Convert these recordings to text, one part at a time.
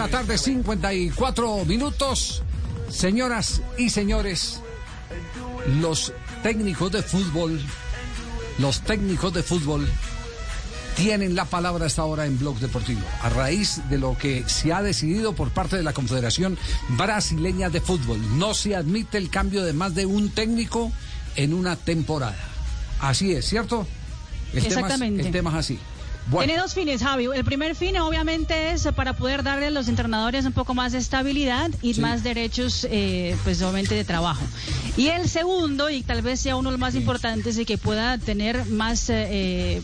la tarde, 54 minutos. Señoras y señores, los técnicos de fútbol, los técnicos de fútbol tienen la palabra hasta ahora en Blog Deportivo, a raíz de lo que se ha decidido por parte de la Confederación Brasileña de Fútbol. No se admite el cambio de más de un técnico en una temporada. Así es, ¿cierto? El Exactamente. Tema es, el tema es así. Tiene dos fines, Javi. El primer fin, obviamente, es para poder darle a los entrenadores un poco más de estabilidad y más derechos, eh, pues, obviamente, de trabajo. Y el segundo, y tal vez sea uno de los más importantes, es que pueda tener más, eh,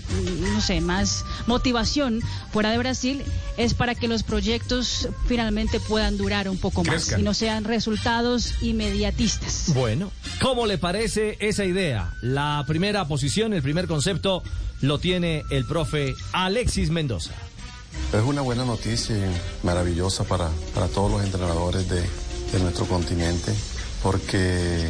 no sé, más motivación fuera de Brasil, es para que los proyectos finalmente puedan durar un poco más y no sean resultados inmediatistas. Bueno, ¿cómo le parece esa idea? La primera posición, el primer concepto lo tiene el profe Alexis Mendoza. Es una buena noticia y maravillosa para, para todos los entrenadores de, de nuestro continente, porque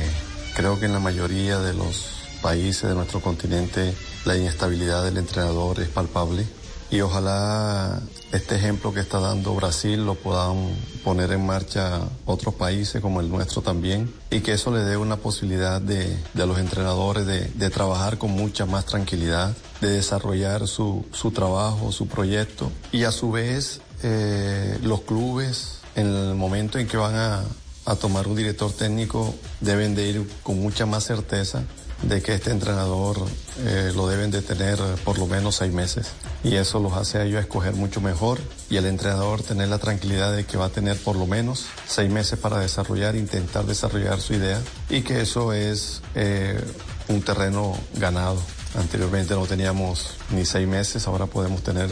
creo que en la mayoría de los países de nuestro continente la inestabilidad del entrenador es palpable y ojalá este ejemplo que está dando Brasil lo puedan poner en marcha otros países como el nuestro también y que eso le dé una posibilidad de, de los entrenadores de, de, trabajar con mucha más tranquilidad, de desarrollar su, su trabajo, su proyecto y a su vez eh, los clubes en el momento en que van a, a tomar un director técnico deben de ir con mucha más certeza de que este entrenador eh, lo deben de tener por lo menos seis meses y eso los hace a ellos escoger mucho mejor y el entrenador tener la tranquilidad de que va a tener por lo menos seis meses para desarrollar, intentar desarrollar su idea y que eso es eh, un terreno ganado. Anteriormente no teníamos ni seis meses, ahora podemos tener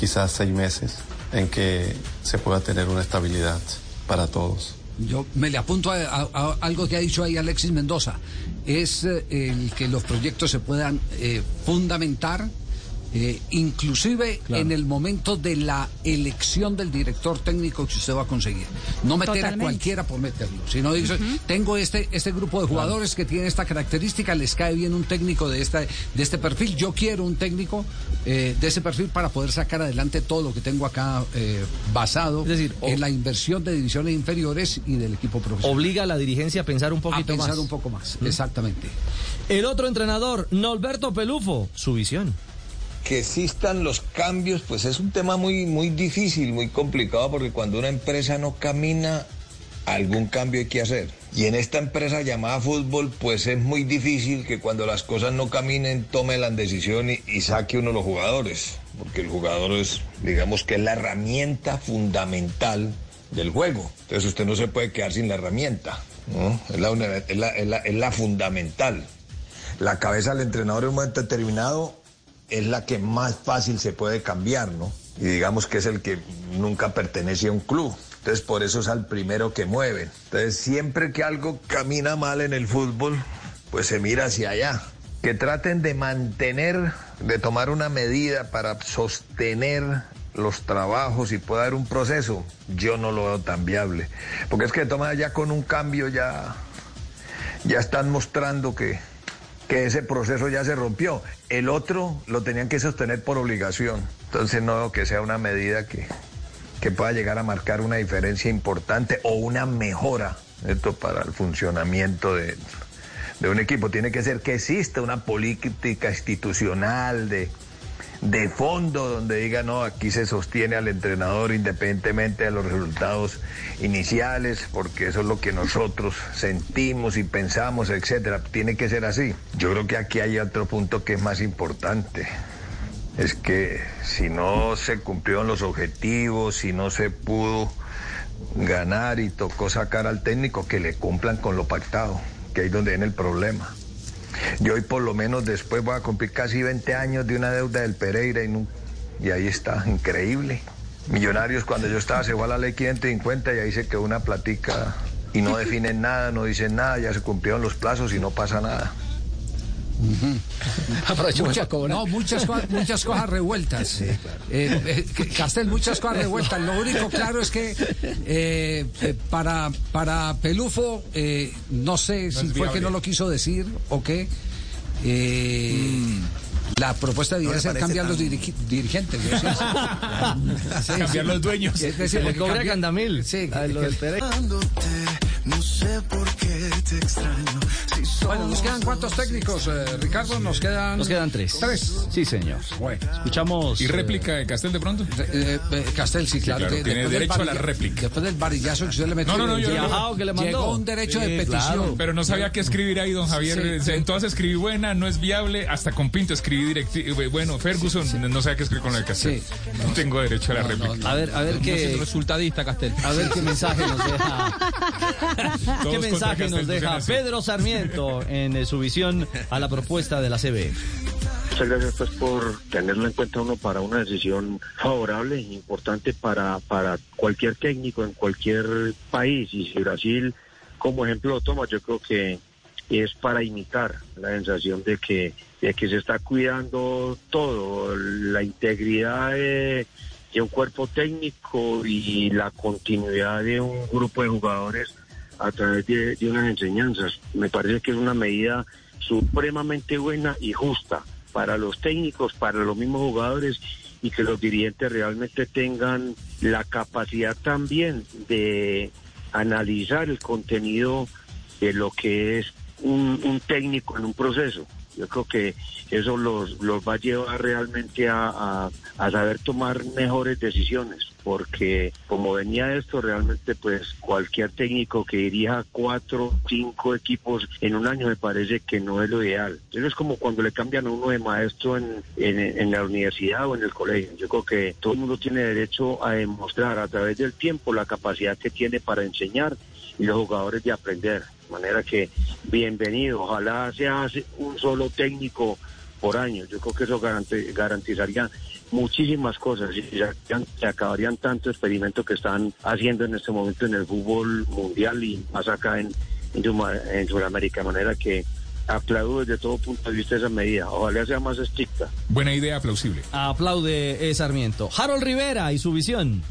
quizás seis meses en que se pueda tener una estabilidad para todos. Yo me le apunto a, a, a, algo que ha dicho ahí Alexis Mendoza. Es eh, el que los proyectos se puedan eh, fundamentar, eh, inclusive claro. en el momento de la elección del director técnico que usted va a conseguir. No meter Totalmente. a cualquiera por meterlo, sino dice, uh -huh. tengo este, este grupo de jugadores claro. que tienen esta característica, les cae bien un técnico de, esta, de este perfil, yo quiero un técnico de ese perfil para poder sacar adelante todo lo que tengo acá basado es decir, en la inversión de divisiones inferiores y del equipo profesional. Obliga a la dirigencia a pensar un poquito a pensar más. un poco más, ¿Mm? exactamente. El otro entrenador, Norberto Pelufo, su visión que existan los cambios, pues es un tema muy, muy difícil, muy complicado, porque cuando una empresa no camina, algún cambio hay que hacer. Y en esta empresa llamada fútbol, pues es muy difícil que cuando las cosas no caminen, tome la decisión y, saque uno los jugadores, porque el jugador es, digamos que es la herramienta fundamental del juego. Entonces usted no se puede quedar sin la herramienta. Es la, es la, es la, es la fundamental. La cabeza del entrenador en un momento determinado es la que más fácil se puede cambiar, ¿no? Y digamos que es el que nunca pertenece a un club. Entonces por eso es al primero que mueven. Entonces siempre que algo camina mal en el fútbol, pues se mira hacia allá. Que traten de mantener, de tomar una medida para sostener los trabajos y pueda haber un proceso, yo no lo veo tan viable. Porque es que toma ya con un cambio ya, ya están mostrando que, que ese proceso ya se rompió. El otro lo tenían que sostener por obligación. Entonces no que sea una medida que, que pueda llegar a marcar una diferencia importante o una mejora esto para el funcionamiento de, de un equipo. Tiene que ser que exista una política institucional de, de fondo donde diga, no, aquí se sostiene al entrenador independientemente de los resultados iniciales, porque eso es lo que nosotros sentimos y pensamos, etcétera. Tiene que ser así. Yo creo que aquí hay otro punto que es más importante. Es que si no se cumplieron los objetivos, si no se pudo ganar y tocó sacar al técnico, que le cumplan con lo pactado, que ahí es donde viene el problema. Yo hoy por lo menos después voy a cumplir casi 20 años de una deuda del Pereira y, y ahí está, increíble. Millonarios cuando yo estaba se fue a la ley 550 y ahí se quedó una platica y no definen nada, no dicen nada, ya se cumplieron los plazos y no pasa nada. Uh -huh. Mucha, no, muchas, muchas cosas revueltas. Sí, claro. eh, eh, Castel, muchas cosas revueltas. Lo único claro es que eh, para, para Pelufo, no sé no si fue que no lo quiso decir o qué, Eh, mm. La propuesta debería ser cambiar los dirigentes. cambiar los dueños. Es decir, le cobra Candamil. Sí, no sé por qué te extraño. bueno, nos quedan cuántos técnicos, eh, Ricardo? Nos quedan. Nos quedan tres. Tres. Sí, señor. Bueno. Escuchamos. ¿Y réplica de Castel de pronto? Eh, eh, Castel, sí, claro. tiene derecho a la réplica. Después del varillazo que usted le metió. No, no, no. Yo, que le mandó. Llegó un derecho de petición. Pero no sabía qué escribir ahí, don Javier. Entonces escribí buena, no es viable. Hasta con Pinto escribí directivo. Bueno, Ferguson, no sabía qué escribir con lo de Castel. No tengo derecho a la réplica. A ver, a ver qué. resultadista, Castel. A ver qué mensaje nos deja. ¿Qué mensaje nos deja Pedro Sarmiento en su visión a la propuesta de la CB? Muchas gracias pues por tenerlo en cuenta uno para una decisión favorable, importante para, para cualquier técnico en cualquier país. Y si Brasil como ejemplo lo toma, yo creo que es para imitar la sensación de que, de que se está cuidando todo, la integridad de, de un cuerpo técnico y la continuidad de un grupo de jugadores a través de, unas enseñanzas. Me parece que es una medida supremamente buena y justa para los técnicos, para los mismos jugadores y que los dirigentes realmente tengan la capacidad también de analizar el contenido de lo que es un técnico en un proceso. Yo creo que eso los, los va a llevar realmente a, saber tomar mejores decisiones, porque como venía esto, realmente pues cualquier técnico que dirija cuatro, cinco equipos en un año me parece que no es lo ideal. Eso es como cuando le cambian a uno de maestro en, en la universidad o en el colegio. Yo creo que todo el mundo tiene derecho a demostrar a través del tiempo la capacidad que tiene para enseñar y los jugadores de aprender. De manera que bienvenido, ojalá sea un solo técnico por año. Yo creo que eso garantizaría muchísimas cosas y se acabarían tantos experimentos que están haciendo en este momento en el fútbol mundial y más acá en, en, Sudamérica. De manera que aplaudo desde todo punto de vista esa medida. Ojalá sea más estricta. Buena idea, plausible. Aplaude Sarmiento. Harold Rivera y su visión.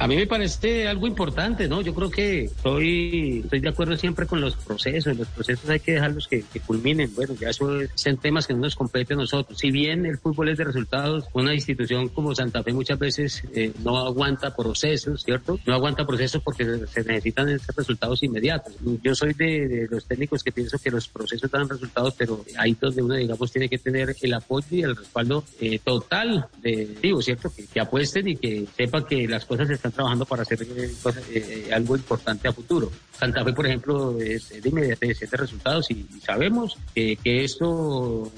A mí me parece algo importante, ¿no? Yo creo que estoy, estoy de acuerdo siempre con los procesos. Los procesos hay que dejarlos que, culminen. Bueno, ya eso son temas que no nos competen a nosotros. Si bien el fútbol es de resultados, una institución como Santa Fe muchas veces eh, no aguanta procesos, ¿cierto? No aguanta procesos porque se necesitan esos resultados inmediatos. Yo soy de, los técnicos que pienso que los procesos dan resultados, pero ahí donde uno, digamos, tiene que tener el apoyo y el respaldo eh, total de, digo, ¿cierto? Que, que apuesten y que sepan que las cosas están trabajando para hacer eh, eh, algo importante a futuro. Santa Fe, por ejemplo, es, de inmediatez, de resultados y, sabemos que, que esto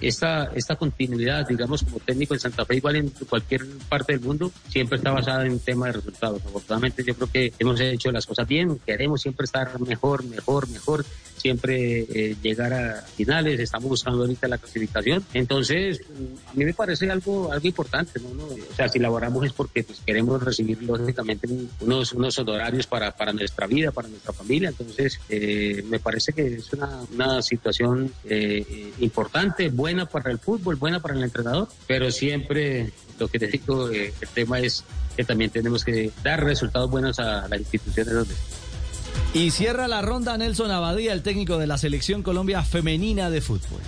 esta, esta continuidad, digamos, como técnico en Santa Fe, igual en cualquier parte del mundo, siempre está basada en un tema de resultados. Afortunadamente, yo creo que hemos hecho las cosas bien, queremos siempre estar mejor, mejor, mejor, siempre eh, llegar a finales, estamos buscando ahorita la clasificación. Entonces, a mí me parece algo, algo importante, ¿no? O sea, si laboramos es porque pues, queremos recibir, lógicamente, unos, unos honorarios para, para nuestra vida, para nuestra familia. Entonces, eh, me parece que es una, una situación eh, importante buena para el fútbol, buena para el entrenador, pero siempre lo que te digo, eh, el tema es que también tenemos que dar resultados buenos a las instituciones donde... Y cierra la ronda Nelson Abadía, el técnico de la selección Colombia femenina de fútbol.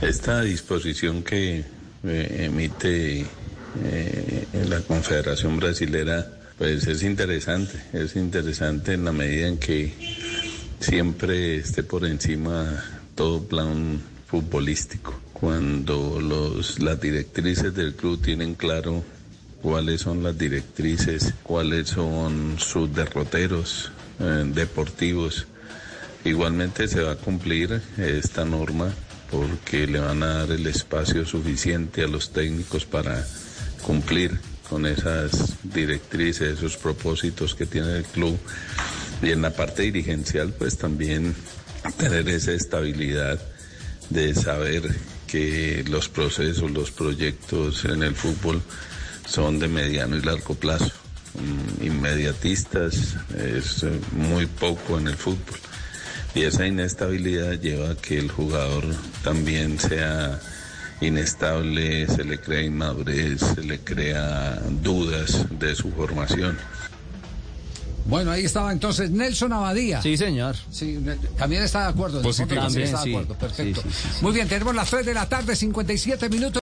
Esta disposición que eh, emite eh, la Confederación Brasilera, pues es interesante, es interesante en la medida en que siempre esté por encima todo plan futbolístico cuando los, las directrices del club tienen claro cuáles son las directrices, cuáles son sus derroteros eh, deportivos. Igualmente se va a cumplir esta norma porque le van a dar el espacio suficiente a los técnicos para cumplir con esas directrices, esos propósitos que tiene el club. Y en la parte dirigencial, pues también tener esa estabilidad de saber que los procesos, los proyectos en el fútbol son de mediano y largo plazo. Mm, inmediatistas es muy poco en el fútbol. Y esa inestabilidad lleva a que el jugador también sea inestable, se le crea inmadurez, se le crea dudas de su formación. Bueno, ahí estaba entonces Nelson Abadía. Sí, señor. Sí, también está de acuerdo. Positivo. También está de acuerdo. Perfecto. Muy bien, tenemos las 3 de la tarde, 57 minutos.